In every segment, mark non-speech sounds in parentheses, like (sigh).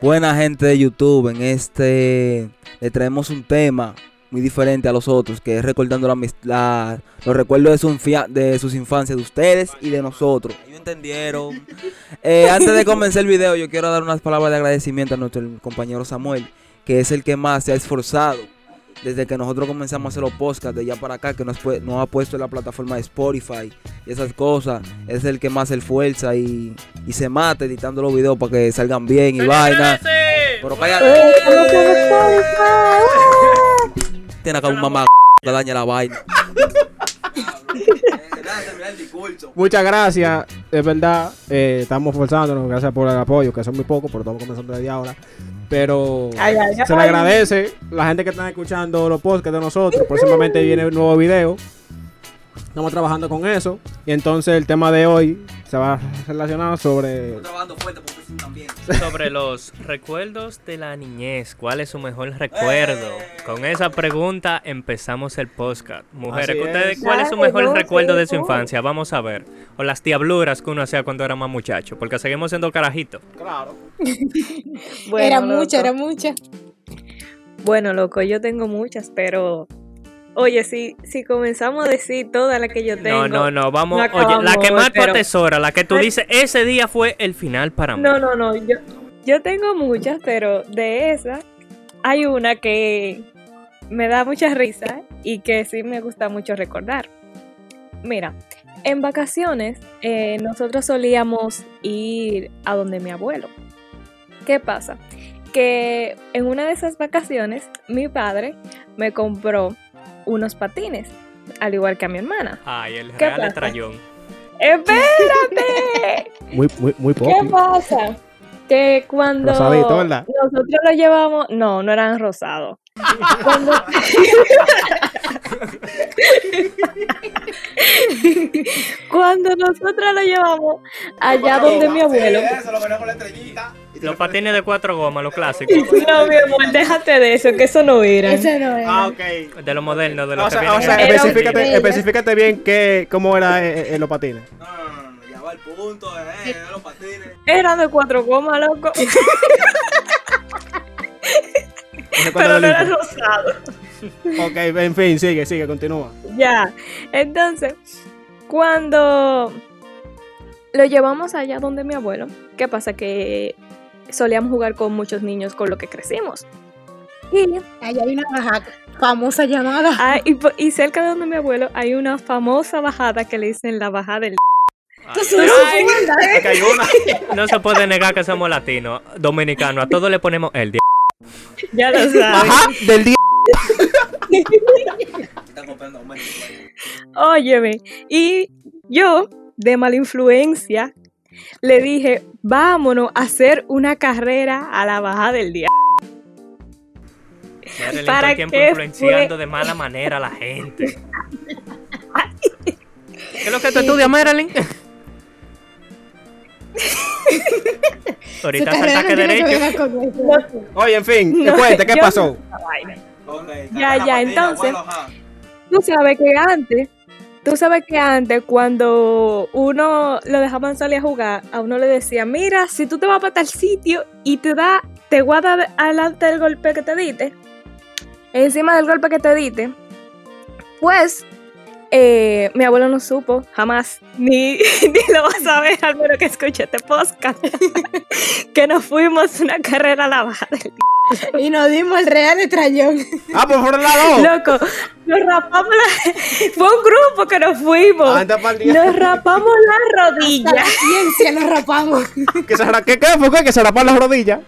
Buena gente de YouTube, en este le traemos un tema muy diferente a los otros, que es recordando la, la- los recuerdos de, su de sus infancias, de ustedes y de nosotros. ¿Ellos entendieron? (laughs) Eh, antes de comenzar el video, yo quiero dar unas palabras de agradecimiento a nuestro compañero Samuel, que es el que más se ha esforzado desde que nosotros comenzamos a hacer los podcasts de allá para acá, que nos, nos ha puesto en la plataforma de Spotify y esas cosas. Es el que más se esfuerza y, y se mata editando los videos para que salgan bien y vaina. Pero cállate. Tiene acá un mamá que daña la vaina. (laughs) Muchas gracias, es verdad. eh, estamos forzándonos, gracias por el apoyo, que son muy pocos, pero estamos comenzando desde ahora. Pero Ay, ay, se le agradece la gente que está escuchando los podcasts de nosotros. Próximamente viene un nuevo video. Estamos trabajando con eso. Y entonces el tema de hoy se va a relacionar sobre. Sobre los recuerdos de la niñez. ¿Cuál es su mejor recuerdo? Con esa pregunta empezamos el podcast. Mujeres, ¿ustedes es. cuál es su mejor no, recuerdo sí, de su no. infancia? Vamos a ver. O las diabluras que uno hacía cuando era más muchacho. Porque seguimos siendo carajitos. Claro. (laughs) Bueno, era loco. mucha, era mucha. Bueno, loco, yo tengo muchas, pero. Oye, si, si comenzamos a decir todas las que yo tengo. No, no, no. Vamos. no Oye, la que más atesoras, la que tú dices, ese día fue el final para mí. No, no, no. Yo, yo tengo muchas, pero de esas hay una que me da mucha risa y que sí me gusta mucho recordar. Mira, en vacaciones eh, nosotros solíamos ir a donde mi abuelo. ¿Qué pasa? Que en una de esas vacaciones mi padre me compró unos patines, al igual que a mi hermana. Ay, el ¿Qué real pasa? estrellón. ¡Espérate! (laughs) Muy, muy, muy ¿Qué poco. pasa? Que cuando nosotros lo llevamos, no, no eran rosados. Cuando... (laughs) (laughs) cuando nosotros lo llevamos allá donde mi abuelo. Los patines de cuatro gomas, los clásicos. No, mi amor, déjate de eso, que eso no era. Ese no era. Ah, ok. De los modernos, de los O que sea, vienen o sea, específicate, bien qué, cómo era eh, eh, los patines. No, no, no, no, ya va el punto, eh, los patines. Era de cuatro gomas, loco. (laughs) Pero no era rosado. Ok, en fin, sigue, sigue, continúa. Ya. Entonces, cuando lo llevamos allá donde mi abuelo, ¿qué pasa? Que solíamos jugar con muchos niños con los que crecimos. Y, Allá hay una baja famosa llamada. ah, y, cerca de donde mi abuelo hay una famosa bajada que le dicen la bajada del... Ay, aquí hay una. No se puede negar que somos latinos, dominicanos. A todos le ponemos el día. Ya lo sabes. Ajá, del Óyeme. Y yo, de mala influencia, le dije, vámonos a hacer una carrera a la bajada del día. Marilyn, todo ¿Para el tiempo influenciando fue? de mala manera a la gente. (laughs) ¿Qué es lo que tú estudias, Marilyn? Ahorita no tiene que derecho. Oye, en fin, No, cuente, ¿qué yo- pasó? Ya, ya, entonces- Tú sabes que antes, tú sabes que antes cuando uno lo dejaban salir a jugar, a uno le decía, mira, si tú te vas para tal sitio y te da, te guarda adelante del golpe que te diste, encima del golpe que te diste, pues eh, mi abuelo no supo jamás, ni, (laughs) ni lo va a saber al menos que escuche este podcast, (laughs) que nos fuimos una carrera a la baja del Y nos dimos el real estrellón. Ah, pues fueron las dos. Loco, nos rapamos la... Fue un grupo que nos fuimos. Anda pa'l día. Nos rapamos la Hasta rodilla. la ciencia nos rapamos. Que se ra- ¿Qué, qué fue? Que se rapan las rodillas.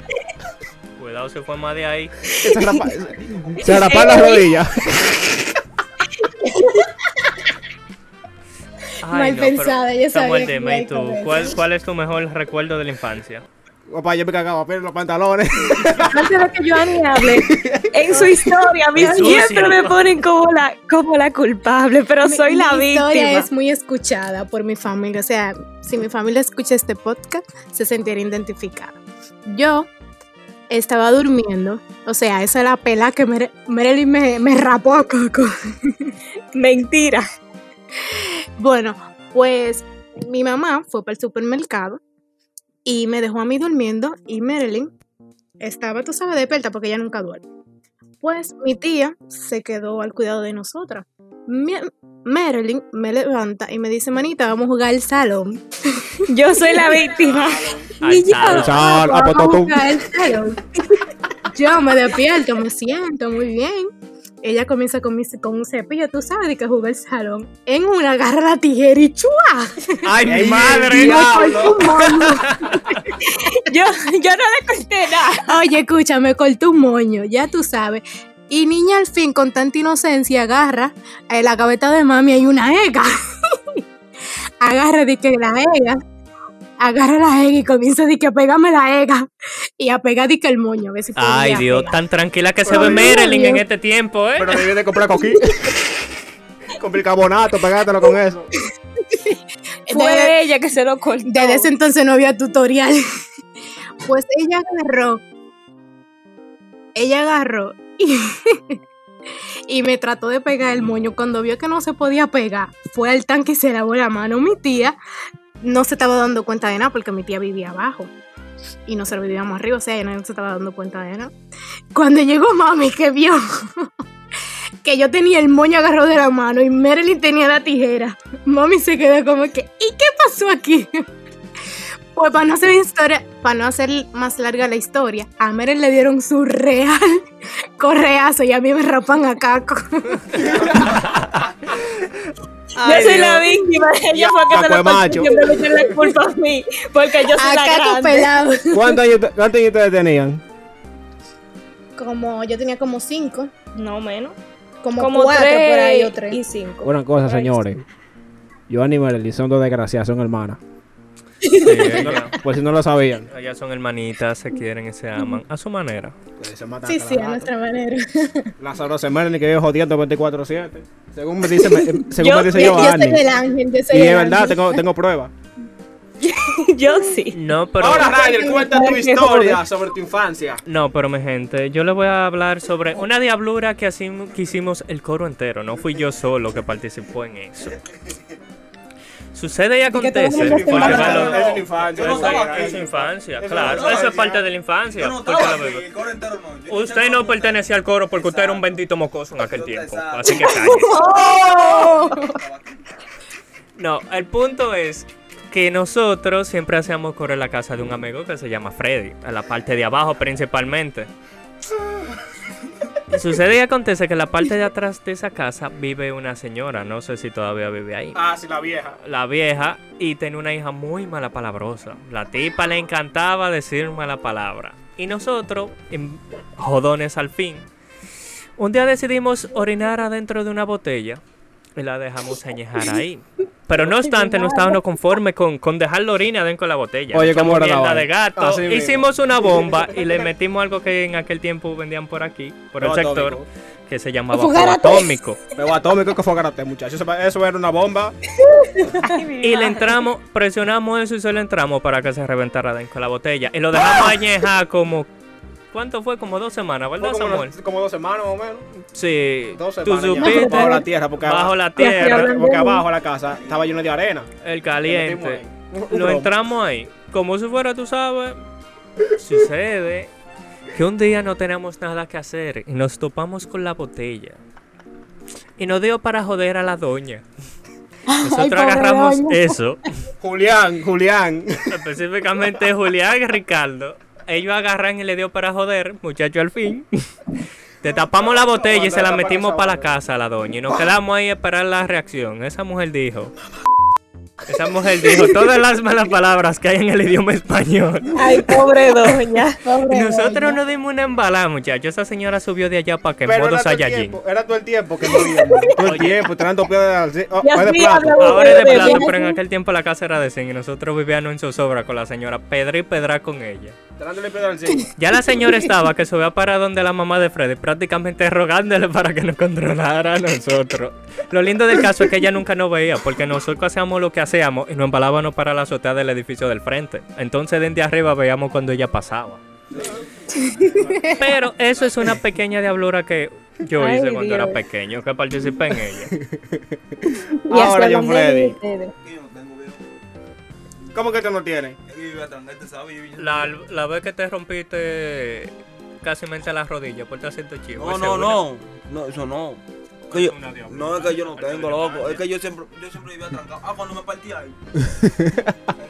Cuidado si fue más de ahí. Que se rapa- (laughs) se las rodillas. Mal no, pensada, yo sabía dime, ¿y tú? ¿Cuál, ¿Cuál es tu mejor recuerdo de la infancia? Papá, yo me cagaba pero los pantalones. (laughs) Antes de que Joanny hable, en su historia, (laughs) a mí siempre me ponen como la, como la culpable, pero Mi- soy la mi historia víctima. es muy escuchada por mi familia. O sea, si mi familia escucha este podcast, se sentiría identificada. Yo estaba durmiendo. O sea, esa es la pela que Mere- Marilyn me, me rapó a Coco. Mentira. (laughs) Bueno, pues mi mamá fue para el supermercado y me dejó a mí durmiendo y Marilyn estaba, tú sabes, despierta porque ella nunca duerme. Pues mi tía se quedó al cuidado de nosotras. Mi- Marilyn me levanta y me dice, manita, vamos a jugar al salón. (laughs) Yo soy la víctima. Y yo, vamos a apototú. jugar al salón. Yo me despierto, me siento muy bien. Ella comienza con, mi- con un cepillo, tú sabes de que juega el salón. En una agarra la tijera y ¡chua! ¡Ay, mi madre! moño. (laughs) Yo, yo no le corté nada. Oye, escucha, me cortó un moño, ya tú sabes. Y niña al fin, con tanta inocencia, agarra en la cabeza de mami hay una ega. (laughs) agarra de que la ega. Agarra la ega y comienza de que a pegarme la ega. Y a pegar de que el moño. A ver si podía Ay, Dios, pegar. tan tranquila que se ve Marilyn en este tiempo, ¿eh? Pero debí de comprar coquí. (laughs) Con bicarbonato, pegátelo con eso. (laughs) Fue Desde- ella que se lo cortó. Desde ese entonces no había tutorial. (laughs) Pues ella agarró. Ella agarró y, y me trató de pegar el moño. Cuando vio que no se podía pegar, fue al tanque y se lavó la mano. Mi tía no se estaba dando cuenta de nada porque mi tía vivía abajo. Y nosotros vivíamos arriba, o sea, ella no se estaba dando cuenta de nada. Cuando llegó mami, que vio (laughs) que yo tenía el moño agarrado de la mano y Marilyn tenía la tijera, mami se quedó como que, ¿y qué pasó aquí? (laughs) Pues para no hacer historia, para no hacer más larga la historia, a Meryl le dieron su real (laughs) correazo y a mí me rapan a caco. Yo soy la víctima. Ella fue que cortó. macho. Me la culpa a mí. Porque yo soy A la grande. pelado. (laughs) ¿Cuántos años, cuántos años ustedes tenían? Como yo tenía como cinco, No menos. como, Como cuatro tres por ahí o tres. y cinco. Una cosa, Por ahí. señores. Joan y Marilyn son dos desgraciadas, son hermanas. Sí, Por si no lo sabían. ellas son hermanitas, se quieren y se aman a su manera. Sí, sí, a nuestra manera. (laughs) Lázaro se que vive jodiendo 24-7. Según me dice, me- (laughs) según Yo- me dice Yo, yo Giovanni. soy el ángel, yo soy Y el es verdad, ángel. tengo, tengo pruebas. (laughs) Yo sí. No, pero... Ahora, Ryder, cuenta tu historia sobre tu infancia. No, pero mi gente, yo les voy a hablar sobre una diablura que, así, que hicimos el coro entero. No fui yo solo que participó en eso. Sucede y acontece. lo- Es la infancia. Es- infancia, Eso claro. Eso es parte de la infancia. Usted no pertenecía al coro porque usted era un bendito mocoso en aquel tiempo. Así que cállese. (laughs) No, el punto es que nosotros siempre hacíamos coro en la casa de un amigo que se llama Freddy, en la parte de abajo principalmente. (laughs) Sucede y acontece que en la parte de atrás de esa casa vive una señora, no sé si todavía vive ahí. Ah, sí, la vieja. La vieja y tenía una hija muy mala palabrosa. La tipa le encantaba decir mala palabra. Y nosotros, en jodones al fin, un día decidimos orinar adentro de una botella y la dejamos añejar ahí. Pero no obstante, no estábamos conformes con, con dejar la orina dentro de la botella. Oye, Echamos ¿cómo era la mierda vaina? de gato. Así mismo. Hicimos una bomba y le metimos algo que en aquel tiempo vendían por aquí, por el Fuego sector, atómico. que se llamaba Fuego fuego atómico. atómico. Pero atómico que fue garate, muchachos. Eso, era una bomba. Y le entramos, presionamos eso y se lo entramos para que se reventara dentro de la botella. Y lo dejamos añejar como. ¿Cuánto fue? Como dos semanas, ¿verdad, como, Samuel? como dos semanas más o menos. Sí. Dos Tú semanas ya. supiste. Bajo la tierra, porque, Bajo la tierra, porque abajo la casa estaba lleno de arena. el caliente. Lo entramos ahí. Como si fuera, tú sabes. Sucede que un día no teníamos nada que hacer y nos topamos con la botella. Y nos dio para joder a la doña. (laughs) Nosotros agarramos eso. Julián, Julián. específicamente Julián y Ricardo, ellos agarran y le dio para joder, muchacho al fin. (laughs) Te tapamos la botella y se la metimos para la casa a la doña y nos quedamos ahí a esperar la reacción. Esa mujer dijo, esa mujer dijo todas las malas palabras que hay en el idioma español. Ay, pobre doña. (laughs) Y nosotros nos dimos una embalada, muchachos. Esa señora subió de allá para que en modo era todo, el Saiyajin. tiempo, era todo el tiempo que moríamos. (laughs) todo el tiempo, tirando piedras de, oh, de plato. Ahora es de plato, pero en aquel tiempo la casa era de zinc y nosotros vivíamos en zozobra con la señora Pedra y Pedra con ella. Ya la señora estaba que subía para donde la mamá de Freddy, prácticamente rogándole para que nos controlara a nosotros. Lo lindo del caso es que ella nunca nos veía, porque nosotros hacíamos lo que hacíamos y nos embalábamos para la azotea del edificio del frente. Entonces desde arriba veíamos cuando ella pasaba. (laughs) Pero eso es una pequeña diablura que yo Ay, hice cuando era pequeño, que participé en ella. Y Ahora, John Freddy. ¿Cómo que tú no tienes? La, la vez que te rompiste casi mente la rodilla por estar haciendo chivo. No, no, una. no. No, eso no. Que yo- no es que yo no tengo, loco. Es que yo siempre, yo siempre vivía trancado. Ah, cuando me partí ahí. (laughs)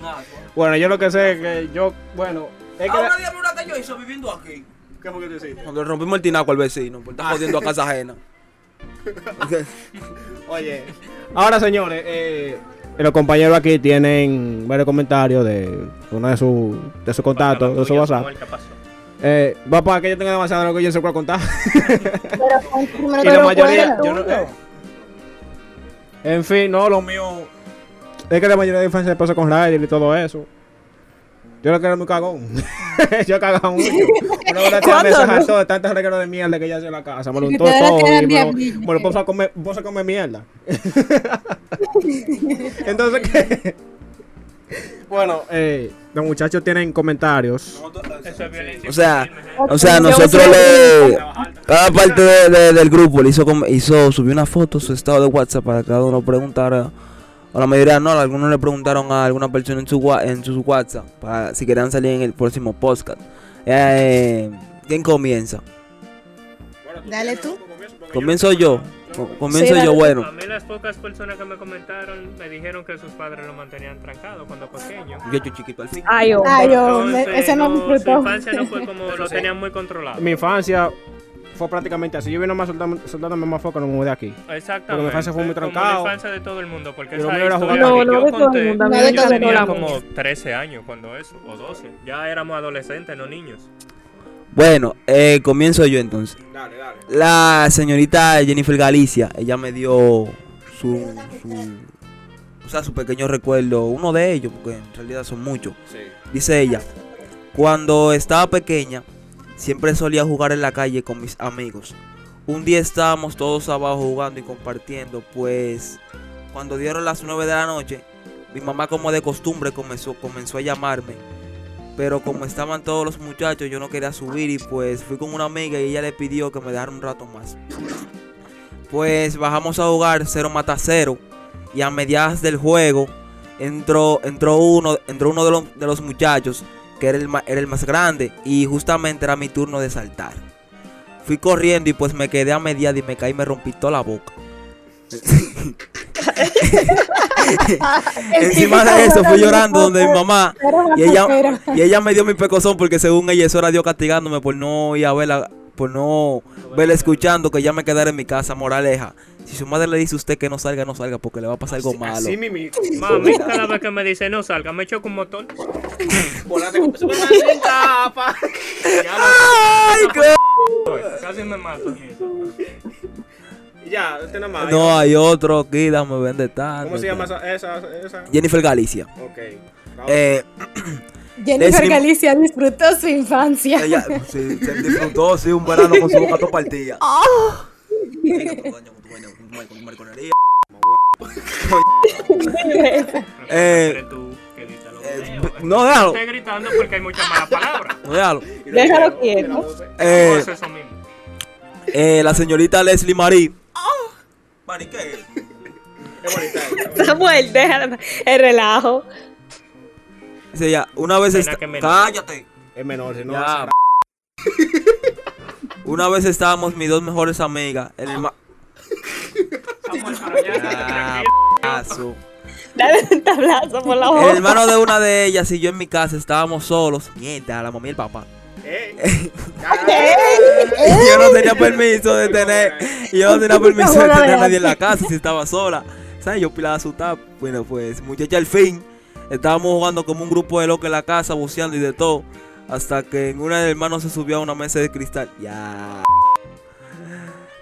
Agua. Bueno, yo lo que sé es que yo, bueno, es que... Ah, una diablura que yo hice viviendo aquí. ¿Qué fue que tú hiciste? Cuando le rompimos el tinaco al vecino, por estar jodiendo a casa ajena. (laughs) Oye, ahora señores, eh, los compañeros aquí tienen varios comentarios de uno de sus de su contactos, de su WhatsApp. Eh, va para que yo tenga demasiado de lo que yo se puedo contar. (laughs) Pero (laughs) y la mayoría, ¿cuál yo no, eh. En fin, no, lo mío. Es que la mayoría de infancia pasó con Ryder y todo eso. Yo lo que era muy cagón. (laughs) yo cagaba mucho. Una hora tía me ¿Cuándo no? hartó de tantas regueros de mierda que ella hacía en la casa. Me lo untó todo. Y me lo, me lo puso a comer, puso a comer mierda. Entonces, ¿qué? Bueno, eh, los muchachos tienen comentarios. Eso es violencia. O sea, o sea, nosotros le. Cada parte de- de- del grupo le hizo, hizo, subió una foto, su estado de WhatsApp para que cada uno preguntara. O la mayoría no, algunos le preguntaron a alguna persona en su, en su WhatsApp para si querían salir en el próximo podcast. Eh, ¿Quién comienza? Dale tú. Comienzo yo. Co- Comienzo Sí, yo, bueno. A mí las pocas personas que me comentaron me dijeron que sus padres lo mantenían trancado cuando pequeño. Yo hecho chiquito al fin. Ay, hombre. Ay, hombre, Entonces, ese no no, su infancia no fue como lo tenían muy controlado. Mi infancia fue prácticamente así. Yo vine más soltando, soltándome más foco, no me mudé aquí. Exactamente. Porque mi infancia fue muy Como trancado. la infancia de todo el mundo, porque Pero esa mío era historia jugar. que No, no yo de todo el conté, mí yo tenía como 13 años cuando eso, o 12. Ya éramos adolescentes, no niños. Bueno, eh, comienzo yo entonces. Dale, dale. La señorita Jennifer Galicia, ella me dio su, su, o sea, su pequeño recuerdo, uno de ellos, porque en realidad son muchos. Sí. Dice ella, cuando estaba pequeña, siempre solía jugar en la calle con mis amigos. Un día estábamos todos abajo jugando y compartiendo, pues cuando dieron las 9 de la noche, mi mamá como de costumbre comenzó, comenzó a llamarme. Pero como estaban todos los muchachos, yo no quería subir y pues fui con una amiga y ella le pidió que me dejara un rato más. Pues bajamos a jugar cero mata cero y a mediadas del juego entró, entró uno, entró uno de los, de los muchachos que era el, era el más grande y justamente era mi turno de saltar. Fui corriendo y pues me quedé a mediada y me caí y me rompí toda la boca. (laughs) (laughs) Encima de eso fui llorando donde mi mamá y ella, y ella me dio mi pecozón porque según ella eso era Dios castigándome por no ir a verla, por no verla escuchando que ya me quedara en mi casa, moraleja. Si su madre le dice a usted que no salga, no salga porque le va a pasar algo malo. Mi (laughs) Mami, cada vez que me dice no salga, me choco un motor. Volate con sin capa. ¡Ay, qué- Casi me mato. Ya, este nada más. No, hay otro aquí, dame vende tanto. ¿Cómo se llama esa? esa, esa? Jennifer Galicia. Ok. Eh, (clears throat) Jennifer Leslie- Galicia disfrutó su infancia. ella sí, se disfrutó, sí, un verano con su boca todo partida. Eh, (laughs) los (laughs) eh, no, déjalo. Estoy gritando porque hay muchas malas palabras. No, déjalo. Déjalo quieto. Eh, eh, la señorita Leslie Marie. Mari, (laughs) ¿qué es? Es bonita. ella. Samuel, déjalo. El relajo. Dice ella, una vez Pena esta- que me- cállate. Es menor, si no. Ya. esa- (laughs) Una vez estábamos mis dos mejores amigas en el ma- Ah, tranquilo. (laughs) paso. Dale un tablazo por la El boca. hermano de una de ellas y yo en mi casa estábamos solos. Mierda, la mamá y el papá. Yo no tenía permiso de tener. yo no tenía permiso de tener a nadie en la casa si estaba sola. ¿Sabes? Yo pilaba su tap. Bueno, pues, muchacha, al fin. Estábamos jugando como un grupo de locos en la casa, buceando y de todo. Hasta que en una del hermano se subió a una mesa de cristal. Ya.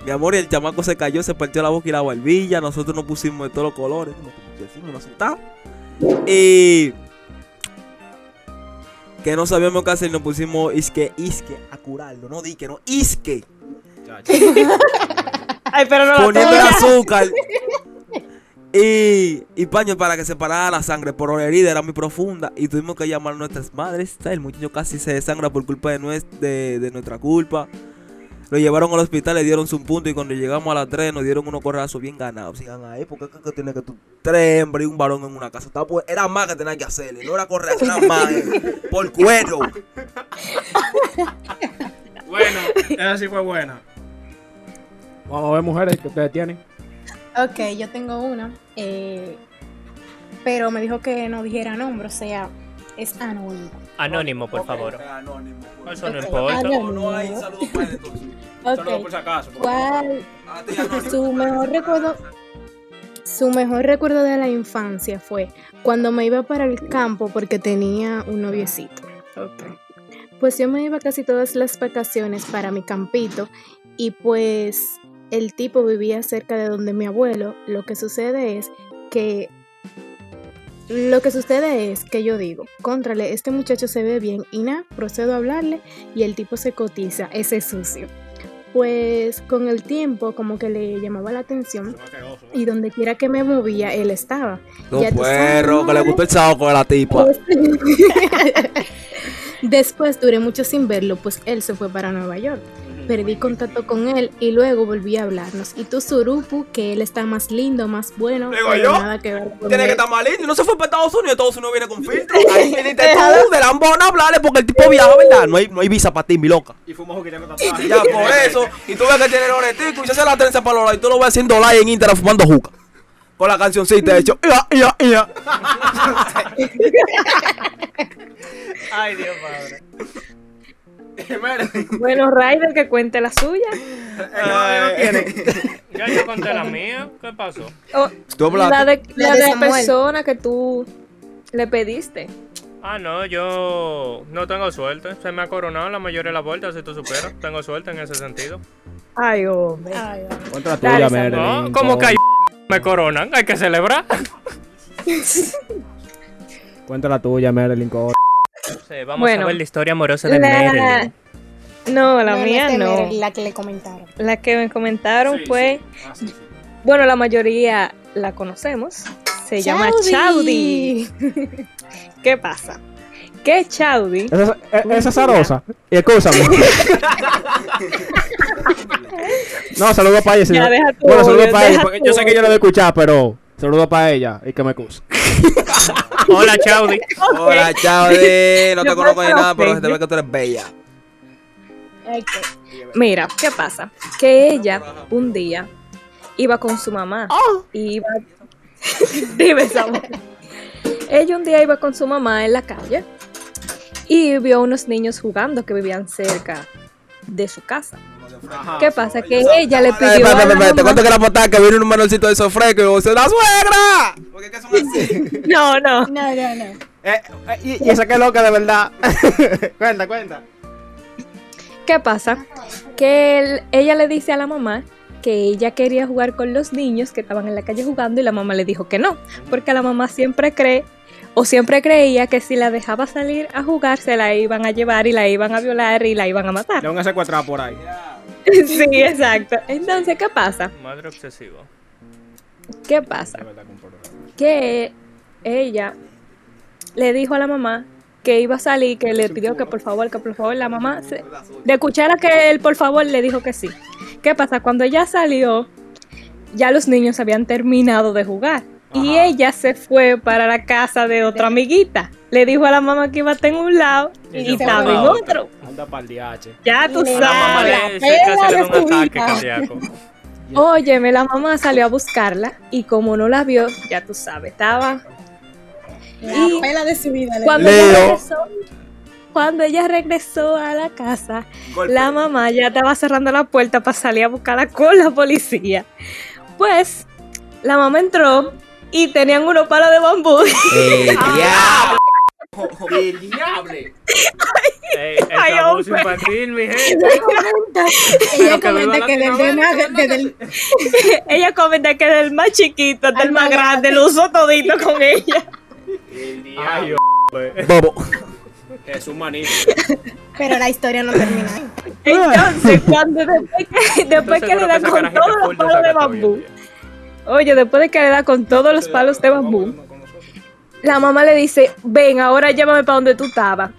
Mi amor, y el chamaco se cayó, se partió la boca y la barbilla. Nosotros nos pusimos de todos los colores. Nos pusimos, nos. Y. Que no sabíamos qué hacer, nos pusimos isque, isque, a curarlo. No di que no, isque. (laughs) Ay, pero no la Poniendo azúcar. Y, y paño para que se parara la sangre, pero la herida era muy profunda y tuvimos que llamar a nuestras madres. El muchacho casi se desangra por culpa de, nues- de, de nuestra culpa. Lo llevaron al hospital, le dieron su punto y cuando llegamos a las 3 nos dieron unos corrazos bien ganados. Sigan ahí, porque es que tiene que tú, tres hembras y un varón en una casa. Estaba, pues, era más que tenía que hacerle, no era correr, era más eh, por cuero. (laughs) Bueno, esa sí fue buena. Vamos a ver, mujeres, que ustedes tienen. Ok, yo tengo una. eh, pero me dijo que no dijera nombre, o sea, es anónimo. Anónimo, por favor. Anónimo. Eso no importa. anónimo. No, no hay saludos para entonces. Saludos por si acaso. ¿cuál? A ti, anónimo. Su mejor recuerdo, su mejor recuerdo de la infancia fue cuando me iba para el campo porque tenía un noviecito. Pues yo me iba casi todas las vacaciones para mi campito y pues el tipo vivía cerca de donde mi abuelo. Lo que sucede es que lo que sucede es que yo digo, contrale, este muchacho se ve bien y nada, procedo a hablarle y el tipo se cotiza, ese sucio. Pues con el tiempo como que le llamaba la atención y donde quiera que me movía, él estaba. No, perro, que le gustó el saco de la tipa. Pues- (laughs) Después duré mucho sin verlo, pues él se fue para Nueva York. Perdí contacto con él y luego volví a hablarnos. Y tú, Surupu, que él está más lindo, más bueno. Digo yo, nada que ver con Tiene él. que estar malito y no se fue para Estados Unidos. Estados Unidos viene con filtro. Ahí viniste (laughs) tú de lambón a hablarle porque el tipo viaja, ¿verdad? No hay, no hay visa para ti, mi loca. Y fuimos quitando tatuajes. Ya por eso. Y tú ves que tiene el oretico y se hace la trenza para los lados y tú lo ves haciendo live en Instagram fumando juca. Con la cancioncita de hecho. Ia, ia, ia. Ay, Dios padre. (laughs) Bueno, Ryder, que cuente la suya. Ya yo conté la mía. ¿Qué pasó? Oh, la de, La de persona que tú le pediste. Ah, no, yo no tengo suerte. Se me ha coronado la mayoría de las vueltas, si tú superas. Tengo suerte en ese sentido. Ay, hombre. Ay, ay. Cuenta la Dale, tuya. Marilyn. No, como que hay (laughs) me coronan, hay que celebrar. Cuenta la tuya, Marilyn. co- Vamos Bueno, a ver la historia amorosa de La... Marilyn. No, la No, mía no. Mary, la que le comentaron. La que me comentaron Sí, fue, sí. Ah, sí, sí. bueno, la mayoría la conocemos. Se llama Chaudi. (laughs) ¿Qué pasa? Que Chaudi Esa, es- eh, esa es Zarosa. Y escúchame. (laughs) no, saludos para ella. Ya, señor. deja tu Bueno, saludos odio, para ella. Porque yo sé que yo lo voy a escuchar, pero saludos para ella y que me excuse. (laughs) Hola, Chaudi. (laughs) Hola, chao. de- No te Yo conozco que nada, pero se te ve que tú eres bella. Mira, ¿qué pasa? Que ella un día iba con su mamá. Y iba. (laughs) Dime, Samuel. Ella un día iba con su mamá en la calle y vio unos niños jugando que vivían cerca de su casa. ¿Qué pasa? Que ella le pidió. espérate, espérate, Te cuento que la patada que viene un menorcito de sofreco y vos ¡la suegra! Porque qué son así. (laughs) No, no. No, no, no. Eh, eh, y, y esa que loca de verdad. (laughs) cuenta, cuenta. ¿Qué pasa? Que él- ella le dice a la mamá que ella quería jugar con los niños que estaban en la calle jugando y la mamá le dijo que no, porque la mamá siempre cree o siempre creía que si la dejaba salir a jugar se la iban a llevar y la iban a violar y la iban a matar. Le van a secuestrar por ahí. (laughs) Sí, (laughs) exacto. Entonces, ¿qué pasa? Madre obsesiva. ¿Qué pasa? Que ella le dijo a la mamá que iba a salir, que le pidió que por favor, que por favor, la mamá, se- de escuchar a que él por favor le dijo que sí. ¿Qué pasa? Cuando ella salió, ya los niños habían terminado de jugar. Y ella se fue para la casa de otra amiguita. Le dijo a la mamá que iba a estar en un lado Y estaba en otro. Anda para el DH. Ya tú Le- La mamá sabes. la le. (laughs) Óyeme, la mamá salió a buscarla y como no la vio, ya tú sabes, estaba La Y- pela de su vida. Cuando ella, regresó, cuando ella regresó a la casa, la mamá ya estaba cerrando la puerta para salir a buscarla con la policía. Pues la mamá entró y tenían unos palos de bambú. ¡Eh, (laughs) diablo! Ey, el Ay, abuso hombre. infantil, mi gente. Ella comenta, ella que comenta que desde, el, ella comenta que del más chiquito hasta el más más grande lo usó todito con ella. Ay, Bobo. es un manito. pero la historia no termina ahí. Entonces, cuando después que, después Estoy que le seguro da esa con todos los palos de bambú. Oye, después de que le da con todos los palos de bambú, la mamá le dice, ven, ahora llámame para donde tú estabas.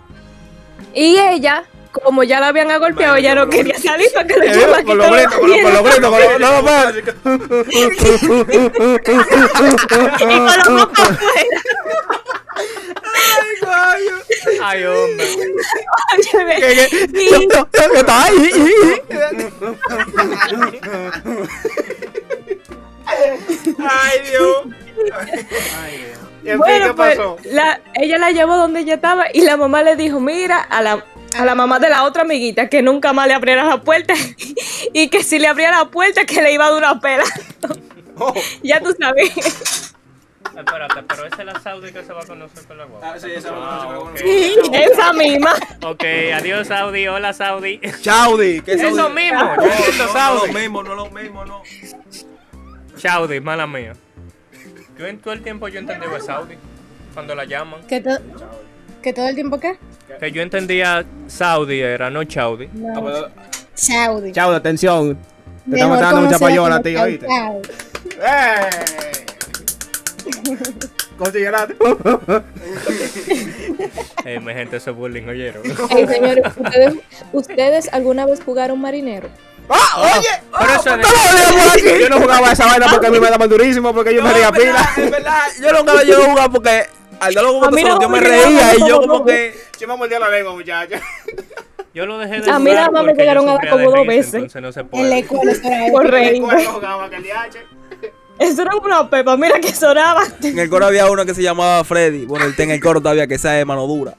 Y ella como ya la habían agolpeado, ella no quería salir para que le (laughs) Eh, Con los gritos, con los- con los gritos, con los- no, no, espérate. (laughs) (laughs) Y con los mocos afuera. Ay, hombre. Óyeme, Que- que- y- yo- yo- estaba ahí. Ay, Dios. Y en fin, Bueno, ¿qué pues pasó? la- ella la llevó donde ella estaba y la mamá le dijo, mira, a la, a la mamá de la otra amiguita que nunca más le abriera la puerta (laughs) y que si le abriera la puerta que le iba a dar una pela. Oh. ya tú sabes. Espérate, pero esa es la Saudi que se va a conocer con la guagua. Ah, sí, esa va a Ah. Esa misma. Ok, adiós Saudi, hola Saudi. Chaudi, ¿qué es Eso Saudi? mismo, No, yo no, Saudi. No, lo mismo, no lo mismo, no. Saudi, mala mía. Yo en todo el tiempo yo entendí a Saudi cuando la llaman. ¿Que, to- que todo el tiempo qué? Que yo entendía Saudi era, no Chaudi. Ah, pues, Chaudi. Chao, atención. Te Mejor estamos dando mucha payola Chau ¿oíste? ¡Eh! Consideraste. (laughs) Eh, mi gente se bullying, oyeron. Ey, señores, ¿ustedes, ¿ustedes alguna vez jugaron marinero? ¡Ah, oye! Pero eso de- (laughs) Yo no jugaba esa vaina porque a mí me daban durísimo, porque yo me haría es verdad, pila. es verdad. (laughs) Yo nunca lo llegué a jugar porque al darlo como A mí que solo no yo me reía y yo como que. Yo me mordía la lengua, muchacha. (laughs) Yo lo dejé de A mí jugar nada más me porque yo llegaron a dar sufría como dos risa, veces. Entonces no se En la puede. escuela eso era Por reír. Cuando jugaba caliache. Eso era una pepa, mira que sonaba. En el coro había uno que se llamaba Freddy. Bueno, él está en el coro todavía, que esa es mano dura.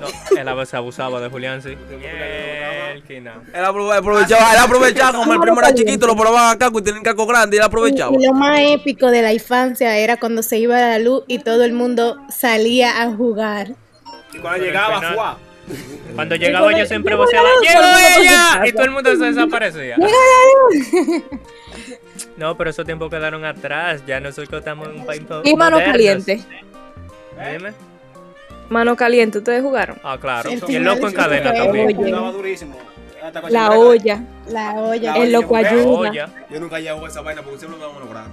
No, él a veces abusaba de Julián, sí. Él aprove- aprovechaba, él aprovechaba, como el primo era chiquito, lo probaban acá y tienen caco grande y él aprovechaba. Y lo más épico de la infancia era cuando se iba la luz y todo el mundo salía a jugar. Y cuando llegaba, ¡fua! Cuando llegaba yo siempre voceaba, ¡Llegó todo el mundo ella! Y todo el mundo se desaparecía. No, pero esos tiempos quedaron atrás. Ya nosotros estamos en un país Y mano caliente. Dime. Mano caliente, ¿ustedes jugaron? Ah, claro. El Y el loco en cadena también. Jugaba durísimo. La olla. La olla. La El loco olla, ayuda. Olla. Yo nunca llevo esa vaina porque siempre me van a lograr.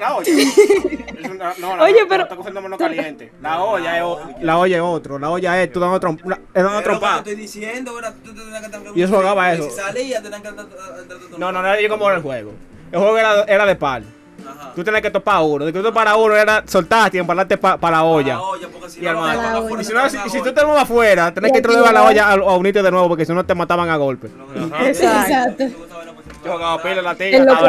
La olla. (laughs) Una- no, la- Oye, no, pero- Está cogiendo mano caliente. La olla es o- La olla es otro. La olla es tú dando trompa. Es dando trompa. estoy diciendo. Tú tenías que estar Y eso jugaba eso. Si salía, tenían que andar. No, no, no, yo como era el juego. El juego era, era de par. Ajá. Tú tenías que topar uno. De que tú toparas uno era soltaste y empalarte para la olla. La olla, porque si Y no, si, no, tú te armabas afuera, tenés que a la olla a, a unirte de nuevo porque si no te mataban a golpe. Exacto. Yo jugaba pila la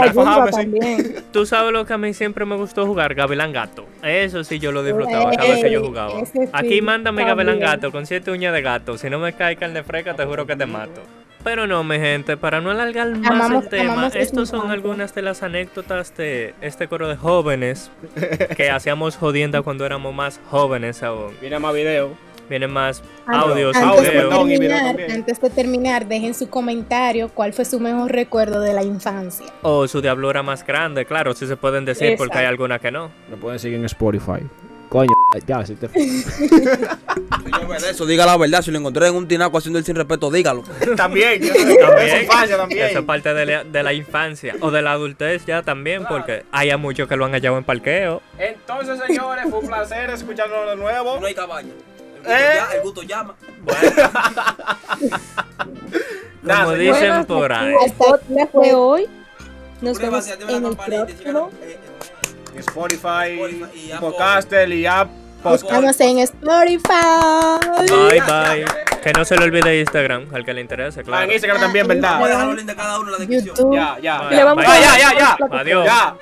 loco ahora también. (laughs) Tú sabes lo que a mí siempre me gustó jugar, Gavilán Gato. Eso sí yo lo disfrutaba cada vez que yo Ey, jugaba. Aquí mándame Gavilán. Gato con siete uñas de gato. Si no me cae carne fresca, te juro que te mato. Pero no, mi gente, para no alargar más Amamos- el tema, estos son algunas de las anécdotas de este coro de jóvenes que (laughs) hacíamos jodienda cuando éramos más jóvenes aún. Viene más video. Vienen más Antes- audios, audio, Antes de, terminar, también. antes de terminar, dejen su comentario cuál fue su mejor recuerdo de la infancia. O su diablura más grande, claro, si se pueden decir porque hay alguna que no. Lo pueden seguir en Spotify. Coño, ya, si te... Eso, diga la verdad. Si lo encontré en un tinaco haciendo el sin respeto, dígalo. (laughs) también, También. esa infancia también. Eso es parte de la, de la infancia o de la adultez ya también, porque hay a muchos que lo han hallado en parqueo. Entonces, señores, fue un placer escucharlo de nuevo. No hay cabaña. El gusto, Eh. ya- el gusto llama. Nada, (laughs) Como dicen Bueno, por ahí. El podcast fue hoy. Nos vemos en el próximo. Spotify, Spotify y Apple. Podcaster y App. Podcast. Estamos en Spotify. Bye bye. Que no se le olvide Instagram, al que le interese, Ah, claro. en Instagram también, Vamos a ¿verdad? dejar los links de cada uno en la descripción. YouTube. Ya, ya. Vamos ya, a ya. Adiós. Ya.